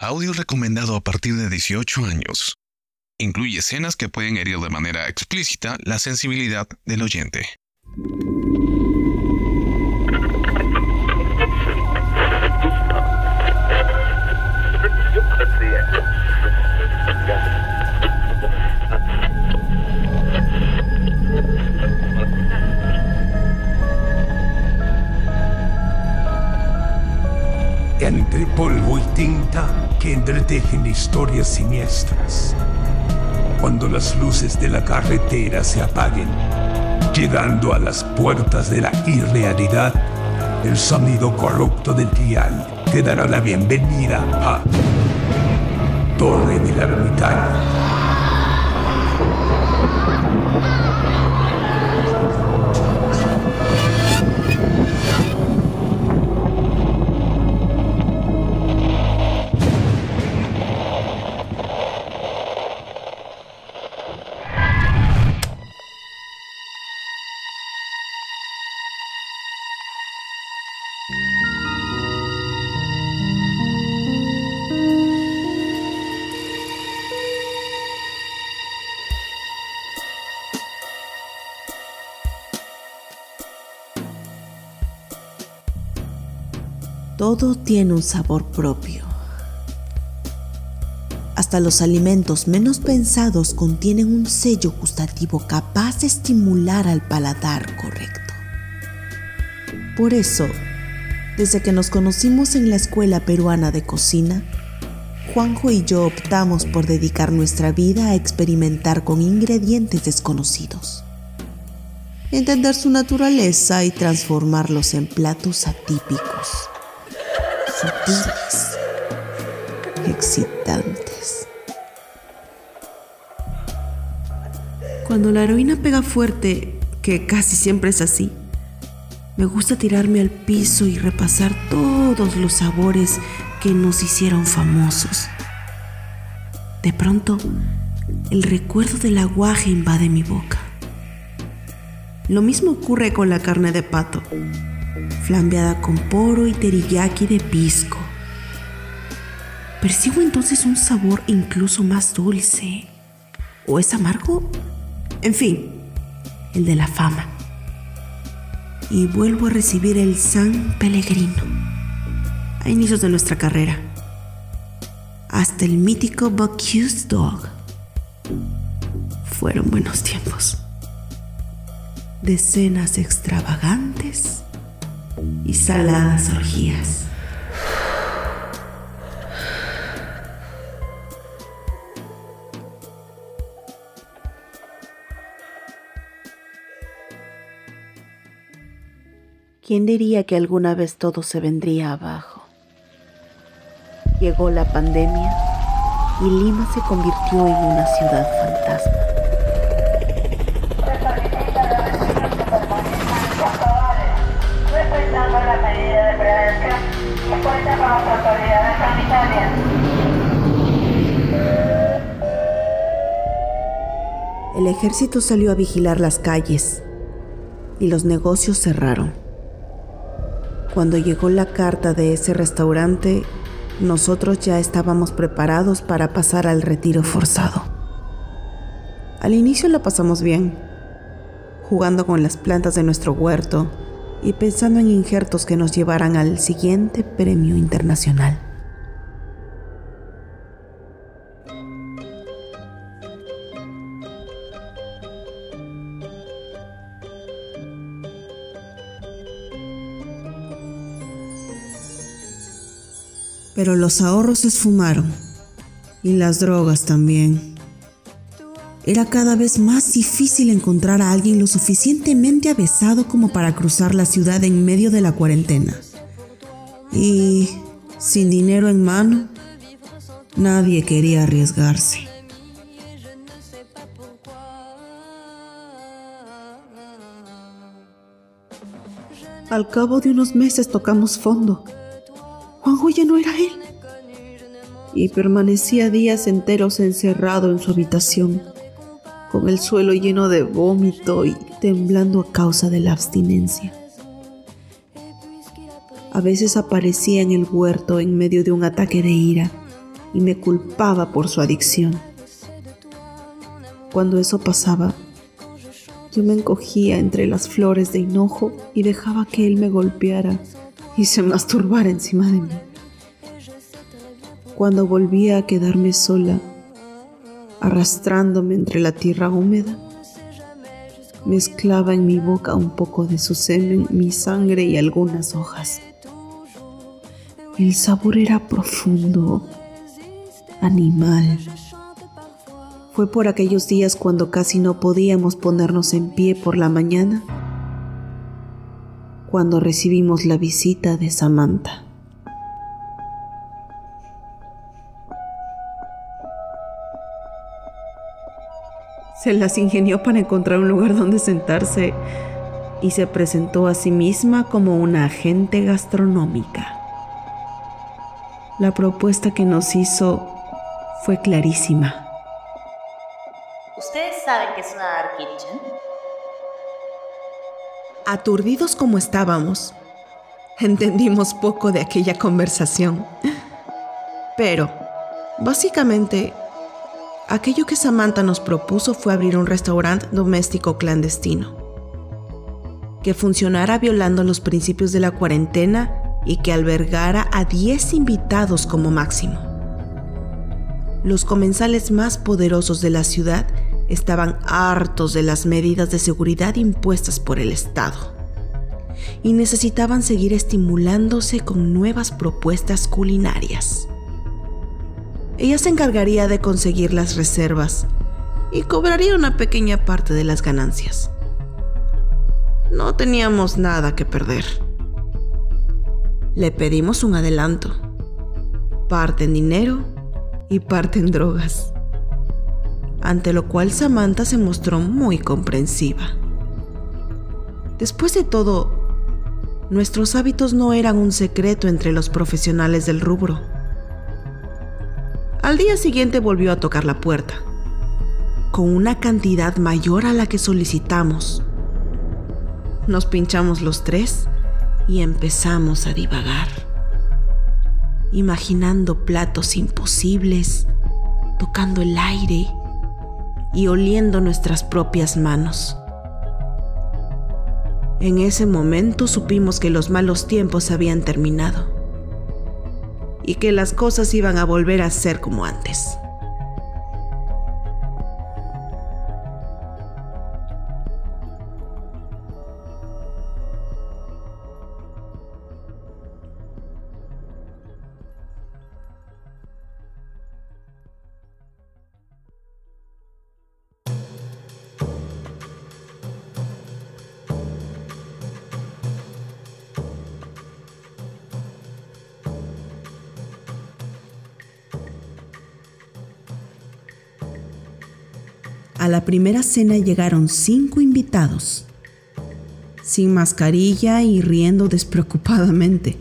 Audio recomendado a partir de 18 años. Incluye escenas que pueden herir de manera explícita la sensibilidad del oyente. Entre polvo y tinta entretejen historias siniestras. Cuando las luces de la carretera se apaguen, llegando a las puertas de la irrealidad, el sonido corrupto del dial te dará la bienvenida a Torre del Ermitaño. Todo tiene un sabor propio. Hasta los alimentos menos pensados contienen un sello gustativo capaz de estimular al paladar correcto. Por eso, desde que nos conocimos en la Escuela Peruana de Cocina, Juanjo y yo optamos por dedicar nuestra vida a experimentar con ingredientes desconocidos, entender su naturaleza y transformarlos en platos atípicos excitantes. Cuando la heroína pega fuerte, que casi siempre es así, me gusta tirarme al piso y repasar todos los sabores que nos hicieron famosos. De pronto, el recuerdo del aguaje invade mi boca. Lo mismo ocurre con la carne de pato flambeada con poro y teriyaki de pisco. Percibo entonces un sabor incluso más dulce. ¿O es amargo? En fin, el de la fama. Y vuelvo a recibir el San Pellegrino a inicios de nuestra carrera. Hasta el mítico Bocuse Dog. Fueron buenos tiempos. Decenas extravagantes y saladas orgías. ¿Quién diría que alguna vez todo se vendría abajo? Llegó la pandemia y Lima se convirtió en una ciudad fantasma. El ejército salió a vigilar las calles y los negocios cerraron. Cuando llegó la carta de ese restaurante, nosotros ya estábamos preparados para pasar al retiro forzado. Al inicio la pasamos bien, jugando con las plantas de nuestro huerto, y pensando en injertos que nos llevaran al siguiente premio internacional. Pero los ahorros se esfumaron y las drogas también. Era cada vez más difícil encontrar a alguien lo suficientemente avesado como para cruzar la ciudad en medio de la cuarentena. Y sin dinero en mano, nadie quería arriesgarse. Al cabo de unos meses tocamos fondo. Juanjo ya no era él. Y permanecía días enteros encerrado en su habitación con el suelo lleno de vómito y temblando a causa de la abstinencia. A veces aparecía en el huerto en medio de un ataque de ira y me culpaba por su adicción. Cuando eso pasaba, yo me encogía entre las flores de hinojo y dejaba que él me golpeara y se masturbara encima de mí. Cuando volvía a quedarme sola, arrastrándome entre la tierra húmeda, mezclaba en mi boca un poco de su semen, mi sangre y algunas hojas. El sabor era profundo, animal. Fue por aquellos días cuando casi no podíamos ponernos en pie por la mañana, cuando recibimos la visita de Samantha. Se las ingenió para encontrar un lugar donde sentarse y se presentó a sí misma como una agente gastronómica. La propuesta que nos hizo fue clarísima. ¿Ustedes saben qué es una dark? Aturdidos como estábamos, entendimos poco de aquella conversación. Pero, básicamente, aquello que Samantha nos propuso fue abrir un restaurante doméstico clandestino, que funcionara violando los principios de la cuarentena y que albergara a 10 invitados como máximo. Los comensales más poderosos de la ciudad estaban hartos de las medidas de seguridad impuestas por el Estado y necesitaban seguir estimulándose con nuevas propuestas culinarias. Ella se encargaría de conseguir las reservas y cobraría una pequeña parte de las ganancias. No teníamos nada que perder. Le pedimos un adelanto, parte en dinero y parte en drogas, ante lo cual Samantha se mostró muy comprensiva. Después de todo, nuestros hábitos no eran un secreto entre los profesionales del rubro al día siguiente volvió a tocar la puerta, con una cantidad mayor a la que solicitamos. Nos pinchamos los tres y empezamos a divagar, imaginando platos imposibles, tocando el aire y oliendo nuestras propias manos. En ese momento supimos que los malos tiempos habían terminado y que las cosas iban a volver a ser como antes. Primera cena llegaron cinco invitados, sin mascarilla y riendo despreocupadamente,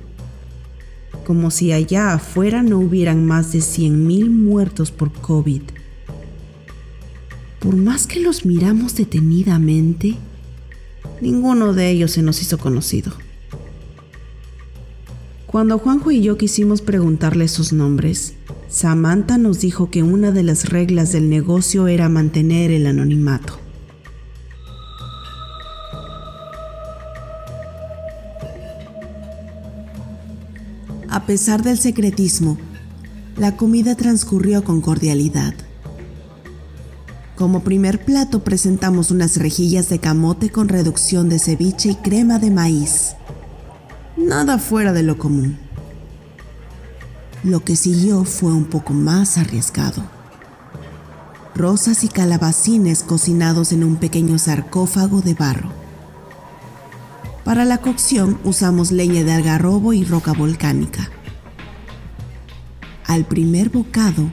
como si allá afuera no hubieran más de 100.000 muertos por COVID. Por más que los miramos detenidamente, ninguno de ellos se nos hizo conocido. Cuando Juanjo y yo quisimos preguntarle sus nombres, Samantha nos dijo que una de las reglas del negocio era mantener el anonimato. A pesar del secretismo, la comida transcurrió con cordialidad. Como primer plato presentamos unas rejillas de camote con reducción de ceviche y crema de maíz. Nada fuera de lo común. Lo que siguió fue un poco más arriesgado. Rosas y calabacines cocinados en un pequeño sarcófago de barro. Para la cocción usamos leña de algarrobo y roca volcánica. Al primer bocado,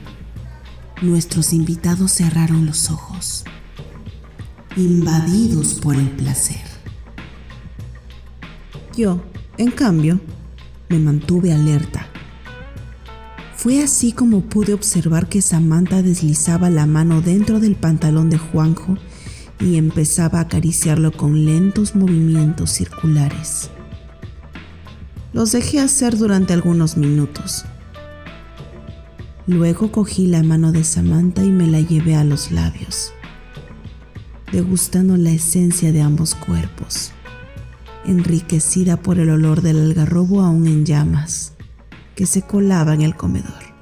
nuestros invitados cerraron los ojos, invadidos por el placer. Yo, en cambio, me mantuve alerta fue así como pude observar que Samantha deslizaba la mano dentro del pantalón de Juanjo y empezaba a acariciarlo con lentos movimientos circulares. Los dejé hacer durante algunos minutos. Luego cogí la mano de Samantha y me la llevé a los labios, degustando la esencia de ambos cuerpos, enriquecida por el olor del algarrobo aún en llamas que se colaba en el comedor.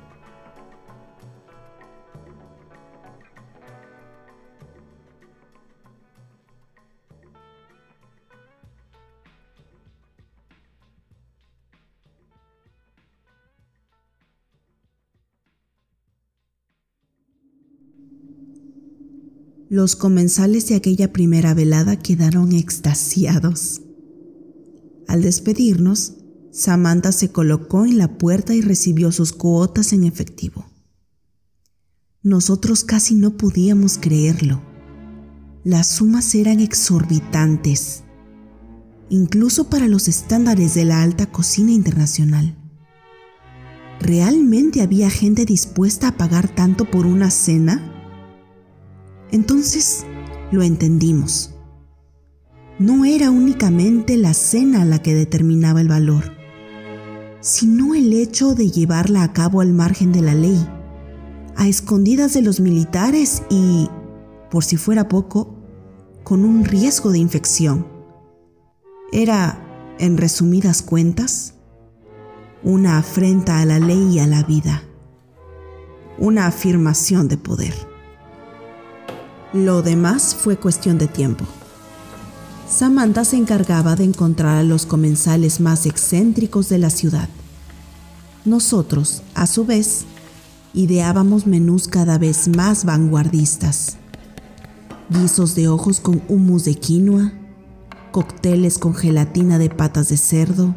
Los comensales de aquella primera velada quedaron extasiados. Al despedirnos, Samantha se colocó en la puerta y recibió sus cuotas en efectivo. Nosotros casi no podíamos creerlo. Las sumas eran exorbitantes, incluso para los estándares de la alta cocina internacional. ¿Realmente había gente dispuesta a pagar tanto por una cena? Entonces lo entendimos. No era únicamente la cena la que determinaba el valor, sino el hecho de llevarla a cabo al margen de la ley, a escondidas de los militares y, por si fuera poco, con un riesgo de infección. Era, en resumidas cuentas, una afrenta a la ley y a la vida, una afirmación de poder. Lo demás fue cuestión de tiempo. Samantha se encargaba de encontrar a los comensales más excéntricos de la ciudad. Nosotros, a su vez, ideábamos menús cada vez más vanguardistas. Guisos de ojos con humus de quinoa, cócteles con gelatina de patas de cerdo,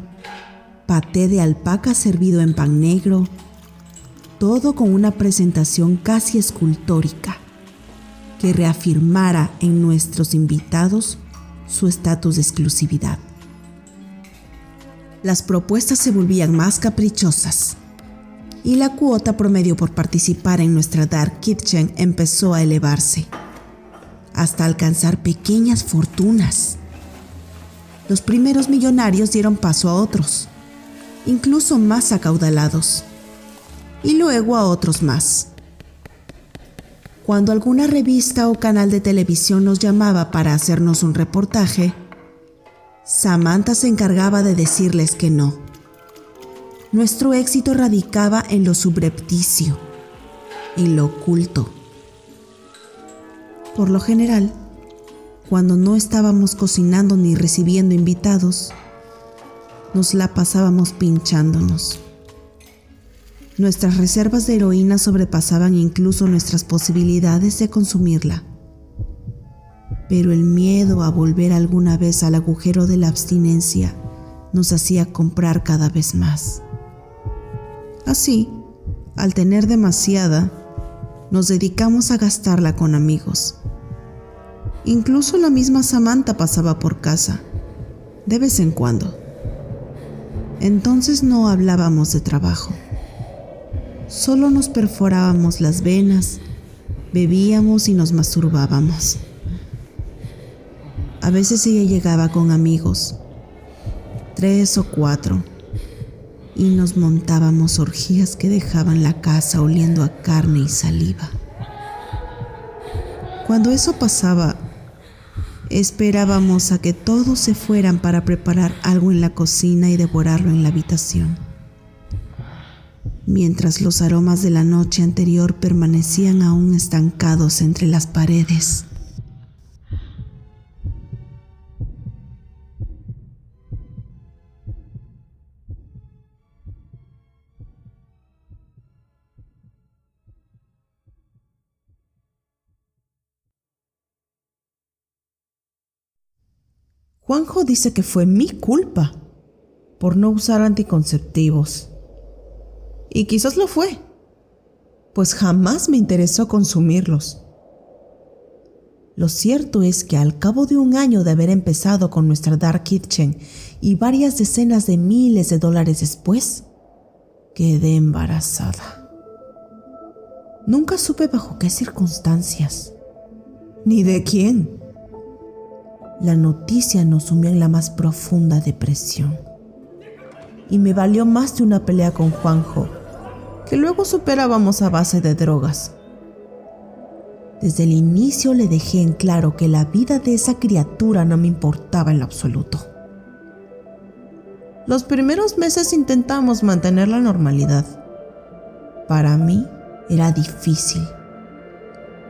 paté de alpaca servido en pan negro, todo con una presentación casi escultórica que reafirmara en nuestros invitados su estatus de exclusividad. Las propuestas se volvían más caprichosas y la cuota promedio por participar en nuestra Dark Kitchen empezó a elevarse hasta alcanzar pequeñas fortunas. Los primeros millonarios dieron paso a otros, incluso más acaudalados, y luego a otros más cuando alguna revista o canal de televisión nos llamaba para hacernos un reportaje, Samantha se encargaba de decirles que no. Nuestro éxito radicaba en lo subrepticio, en lo oculto. Por lo general, cuando no estábamos cocinando ni recibiendo invitados, nos la pasábamos pinchándonos. Nuestras reservas de heroína sobrepasaban incluso nuestras posibilidades de consumirla. Pero el miedo a volver alguna vez al agujero de la abstinencia nos hacía comprar cada vez más. Así, al tener demasiada, nos dedicamos a gastarla con amigos. Incluso la misma Samantha pasaba por casa, de vez en cuando. Entonces no hablábamos de trabajo Solo nos perforábamos las venas, bebíamos y nos masturbábamos. A veces ella llegaba con amigos, tres o cuatro, y nos montábamos orgías que dejaban la casa oliendo a carne y saliva. Cuando eso pasaba, esperábamos a que todos se fueran para preparar algo en la cocina y devorarlo en la habitación mientras los aromas de la noche anterior permanecían aún estancados entre las paredes. Juanjo dice que fue mi culpa por no usar anticonceptivos. Y quizás lo fue, pues jamás me interesó consumirlos. Lo cierto es que al cabo de un año de haber empezado con nuestra Dark Kitchen y varias decenas de miles de dólares después, quedé embarazada. Nunca supe bajo qué circunstancias, ni de quién. La noticia nos sumió en la más profunda depresión y me valió más de una pelea con Juanjo que luego superábamos a base de drogas. Desde el inicio le dejé en claro que la vida de esa criatura no me importaba en lo absoluto. Los primeros meses intentamos mantener la normalidad. Para mí era difícil,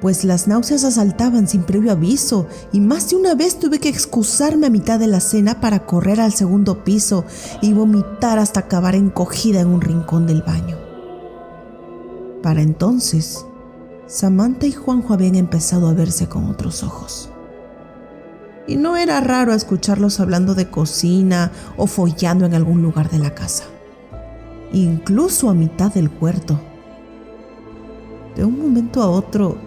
pues las náuseas asaltaban sin previo aviso y más de una vez tuve que excusarme a mitad de la cena para correr al segundo piso y vomitar hasta acabar encogida en un rincón del baño. Para entonces, Samantha y Juanjo habían empezado a verse con otros ojos. Y no era raro escucharlos hablando de cocina o follando en algún lugar de la casa, incluso a mitad del huerto. De un momento a otro,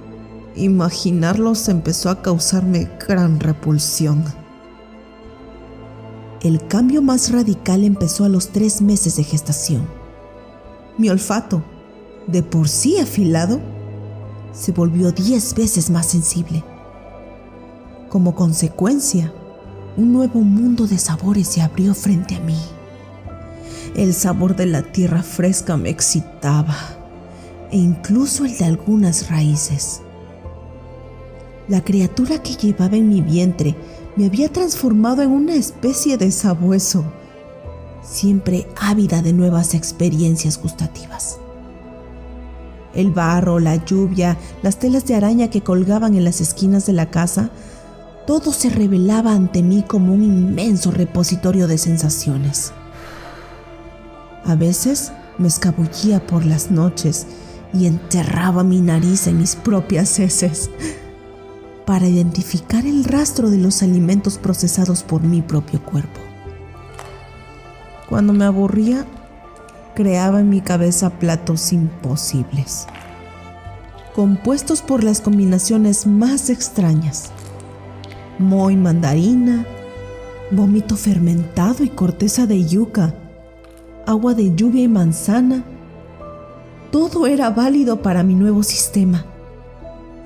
imaginarlos empezó a causarme gran repulsión. El cambio más radical empezó a los tres meses de gestación. Mi olfato, de por sí afilado, se volvió diez veces más sensible. Como consecuencia, un nuevo mundo de sabores se abrió frente a mí. El sabor de la tierra fresca me excitaba, e incluso el de algunas raíces. La criatura que llevaba en mi vientre me había transformado en una especie de sabueso, siempre ávida de nuevas experiencias gustativas. El barro, la lluvia, las telas de araña que colgaban en las esquinas de la casa, todo se revelaba ante mí como un inmenso repositorio de sensaciones. A veces me escabullía por las noches y enterraba mi nariz en mis propias heces para identificar el rastro de los alimentos procesados por mi propio cuerpo. Cuando me aburría, creaba en mi cabeza platos imposibles, compuestos por las combinaciones más extrañas. Moy mandarina, vómito fermentado y corteza de yuca, agua de lluvia y manzana. Todo era válido para mi nuevo sistema,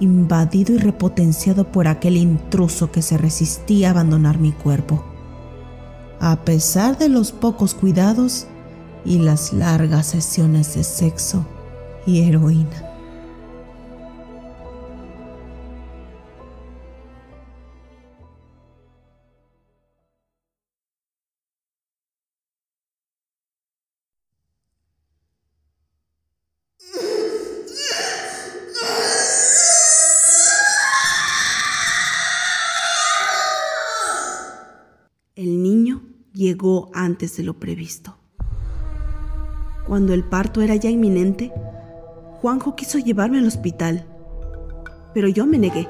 invadido y repotenciado por aquel intruso que se resistía a abandonar mi cuerpo. A pesar de los pocos cuidados, y las largas sesiones de sexo y heroína. El niño llegó antes de lo previsto. Cuando el parto era ya inminente, Juanjo quiso llevarme al hospital, pero yo me negué.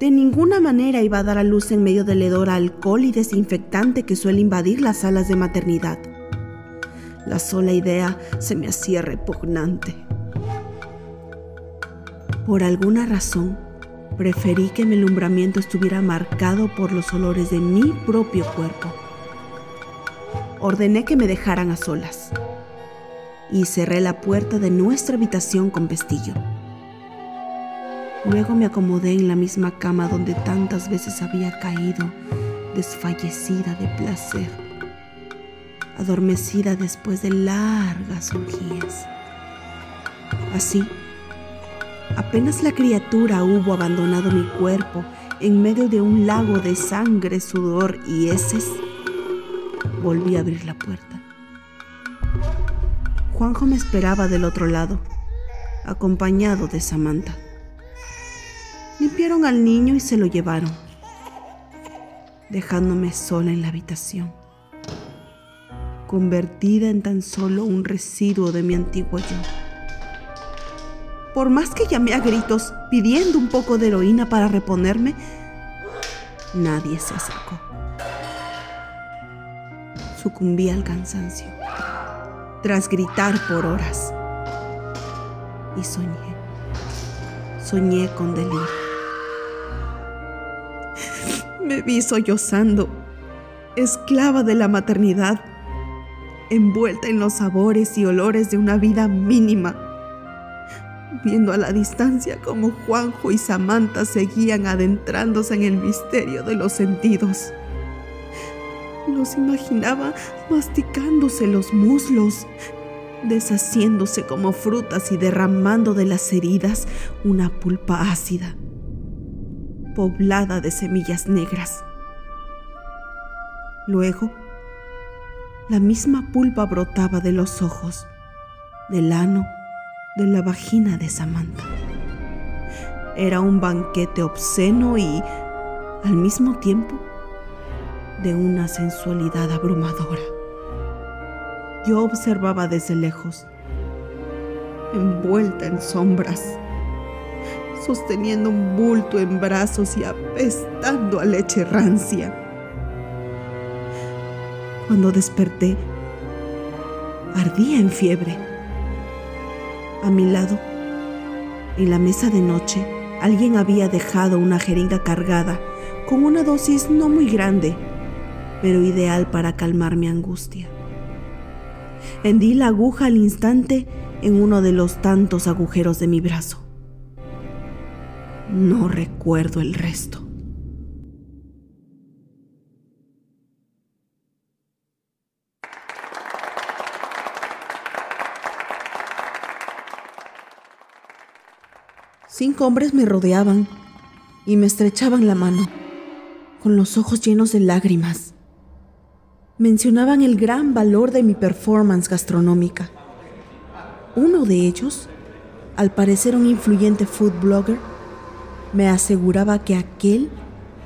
De ninguna manera iba a dar a luz en medio del hedor a alcohol y desinfectante que suele invadir las salas de maternidad. La sola idea se me hacía repugnante. Por alguna razón, preferí que mi alumbramiento estuviera marcado por los olores de mi propio cuerpo. Ordené que me dejaran a solas y cerré la puerta de nuestra habitación con pestillo. Luego me acomodé en la misma cama donde tantas veces había caído, desfallecida de placer, adormecida después de largas orgías. Así, apenas la criatura hubo abandonado mi cuerpo en medio de un lago de sangre, sudor y heces, volví a abrir la puerta. Juanjo me esperaba del otro lado, acompañado de Samantha. Limpiaron al niño y se lo llevaron, dejándome sola en la habitación, convertida en tan solo un residuo de mi antiguo yo. Por más que llamé a gritos pidiendo un poco de heroína para reponerme, nadie se acercó. Sucumbí al cansancio tras gritar por horas. Y soñé, soñé con delirio. Me vi sollozando, esclava de la maternidad, envuelta en los sabores y olores de una vida mínima, viendo a la distancia como Juanjo y Samantha seguían adentrándose en el misterio de los sentidos. Los imaginaba masticándose los muslos, deshaciéndose como frutas y derramando de las heridas una pulpa ácida, poblada de semillas negras. Luego, la misma pulpa brotaba de los ojos, del ano, de la vagina de Samantha. Era un banquete obsceno y, al mismo tiempo, de una sensualidad abrumadora. Yo observaba desde lejos, envuelta en sombras, sosteniendo un bulto en brazos y apestando a leche rancia. Cuando desperté, ardía en fiebre. A mi lado, en la mesa de noche, alguien había dejado una jeringa cargada con una dosis no muy grande, pero ideal para calmar mi angustia. Hendí la aguja al instante en uno de los tantos agujeros de mi brazo. No recuerdo el resto. Cinco hombres me rodeaban y me estrechaban la mano, con los ojos llenos de lágrimas. Mencionaban el gran valor de mi performance gastronómica. Uno de ellos, al parecer un influyente food blogger, me aseguraba que aquel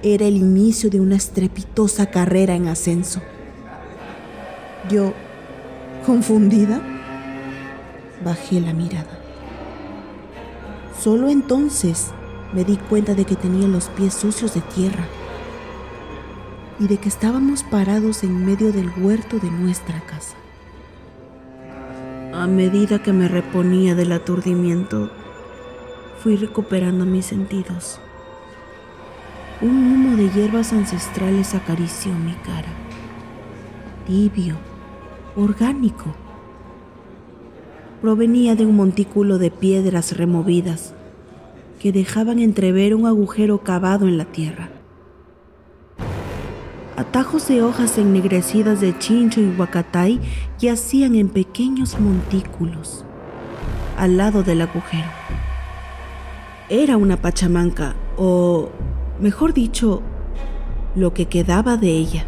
era el inicio de una estrepitosa carrera en ascenso. Yo, confundida, bajé la mirada. Solo entonces me di cuenta de que tenía los pies sucios de tierra y de que estábamos parados en medio del huerto de nuestra casa. A medida que me reponía del aturdimiento, fui recuperando mis sentidos. Un humo de hierbas ancestrales acarició mi cara. Tibio, orgánico provenía de un montículo de piedras removidas que dejaban entrever un agujero cavado en la tierra. Atajos de hojas ennegrecidas de chincho y huacatay yacían en pequeños montículos al lado del agujero. Era una pachamanca, o mejor dicho, lo que quedaba de ella.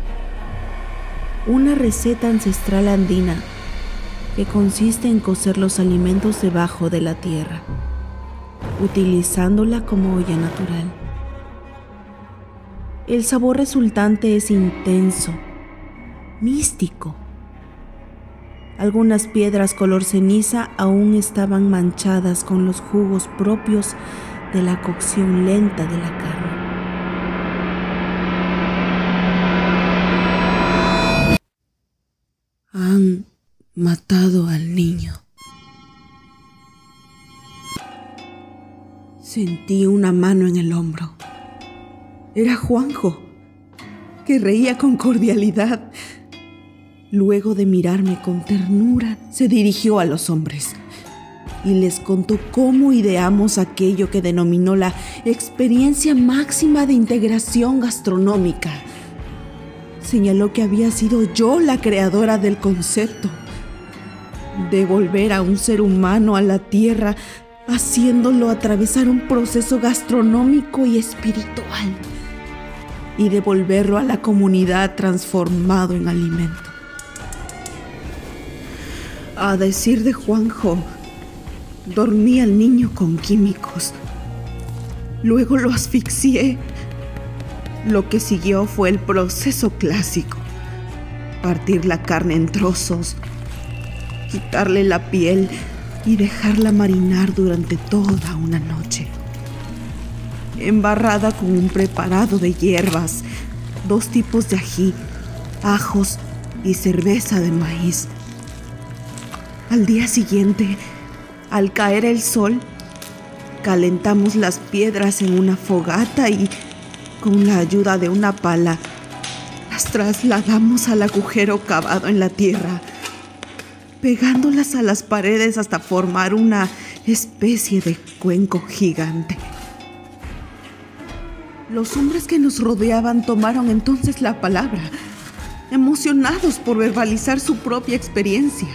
Una receta ancestral andina que consiste en cocer los alimentos debajo de la tierra, utilizándola como olla natural. El sabor resultante es intenso, místico. Algunas piedras color ceniza aún estaban manchadas con los jugos propios de la cocción lenta de la carne. Han matado al niño. Sentí una mano en el hombro. Era Juanjo, que reía con cordialidad. Luego de mirarme con ternura, se dirigió a los hombres y les contó cómo ideamos aquello que denominó la experiencia máxima de integración gastronómica. Señaló que había sido yo la creadora del concepto devolver a un ser humano a la tierra, haciéndolo atravesar un proceso gastronómico y espiritual, y devolverlo a la comunidad transformado en alimento. A decir de Juanjo, dormí al niño con químicos. Luego lo asfixié. Lo que siguió fue el proceso clásico. Partir la carne en trozos, quitarle la piel y dejarla marinar durante toda una noche. Embarrada con un preparado de hierbas, dos tipos de ají, ajos y cerveza de maíz. Al día siguiente, al caer el sol, calentamos las piedras en una fogata y, con la ayuda de una pala, las trasladamos al agujero cavado en la tierra pegándolas a las paredes hasta formar una especie de cuenco gigante. Los hombres que nos rodeaban tomaron entonces la palabra, emocionados por verbalizar su propia experiencia.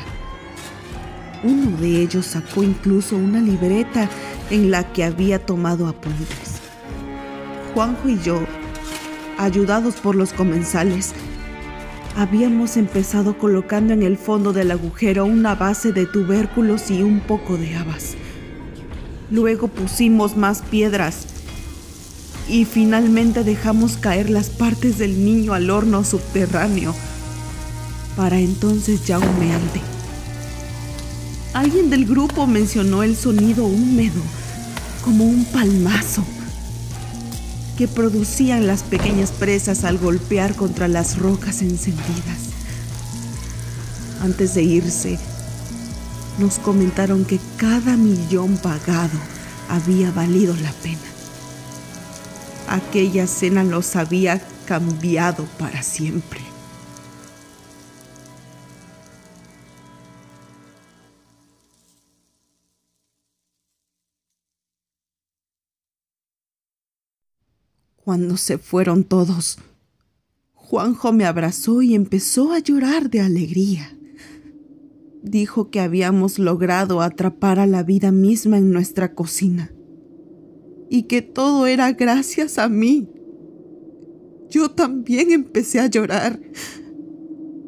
Uno de ellos sacó incluso una libreta en la que había tomado apuntes. Juanjo y yo, ayudados por los comensales, habíamos empezado colocando en el fondo del agujero una base de tubérculos y un poco de habas. Luego pusimos más piedras y finalmente dejamos caer las partes del niño al horno subterráneo para entonces ya humeante. Alguien del grupo mencionó el sonido húmedo como un palmazo que producían las pequeñas presas al golpear contra las rocas encendidas. Antes de irse, nos comentaron que cada millón pagado había valido la pena. Aquella cena los había cambiado para siempre. Cuando se fueron todos, Juanjo me abrazó y empezó a llorar de alegría. Dijo que habíamos logrado atrapar a la vida misma en nuestra cocina y que todo era gracias a mí. Yo también empecé a llorar,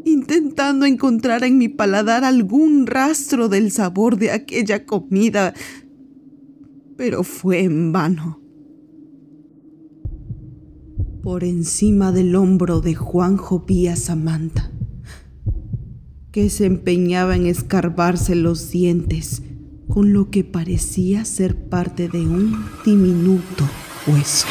intentando encontrar en mi paladar algún rastro del sabor de aquella comida, pero fue en vano. Por encima del hombro de Juanjo vi a Samantha, que se empeñaba en escarbarse los dientes con lo que parecía ser parte de un diminuto hueso.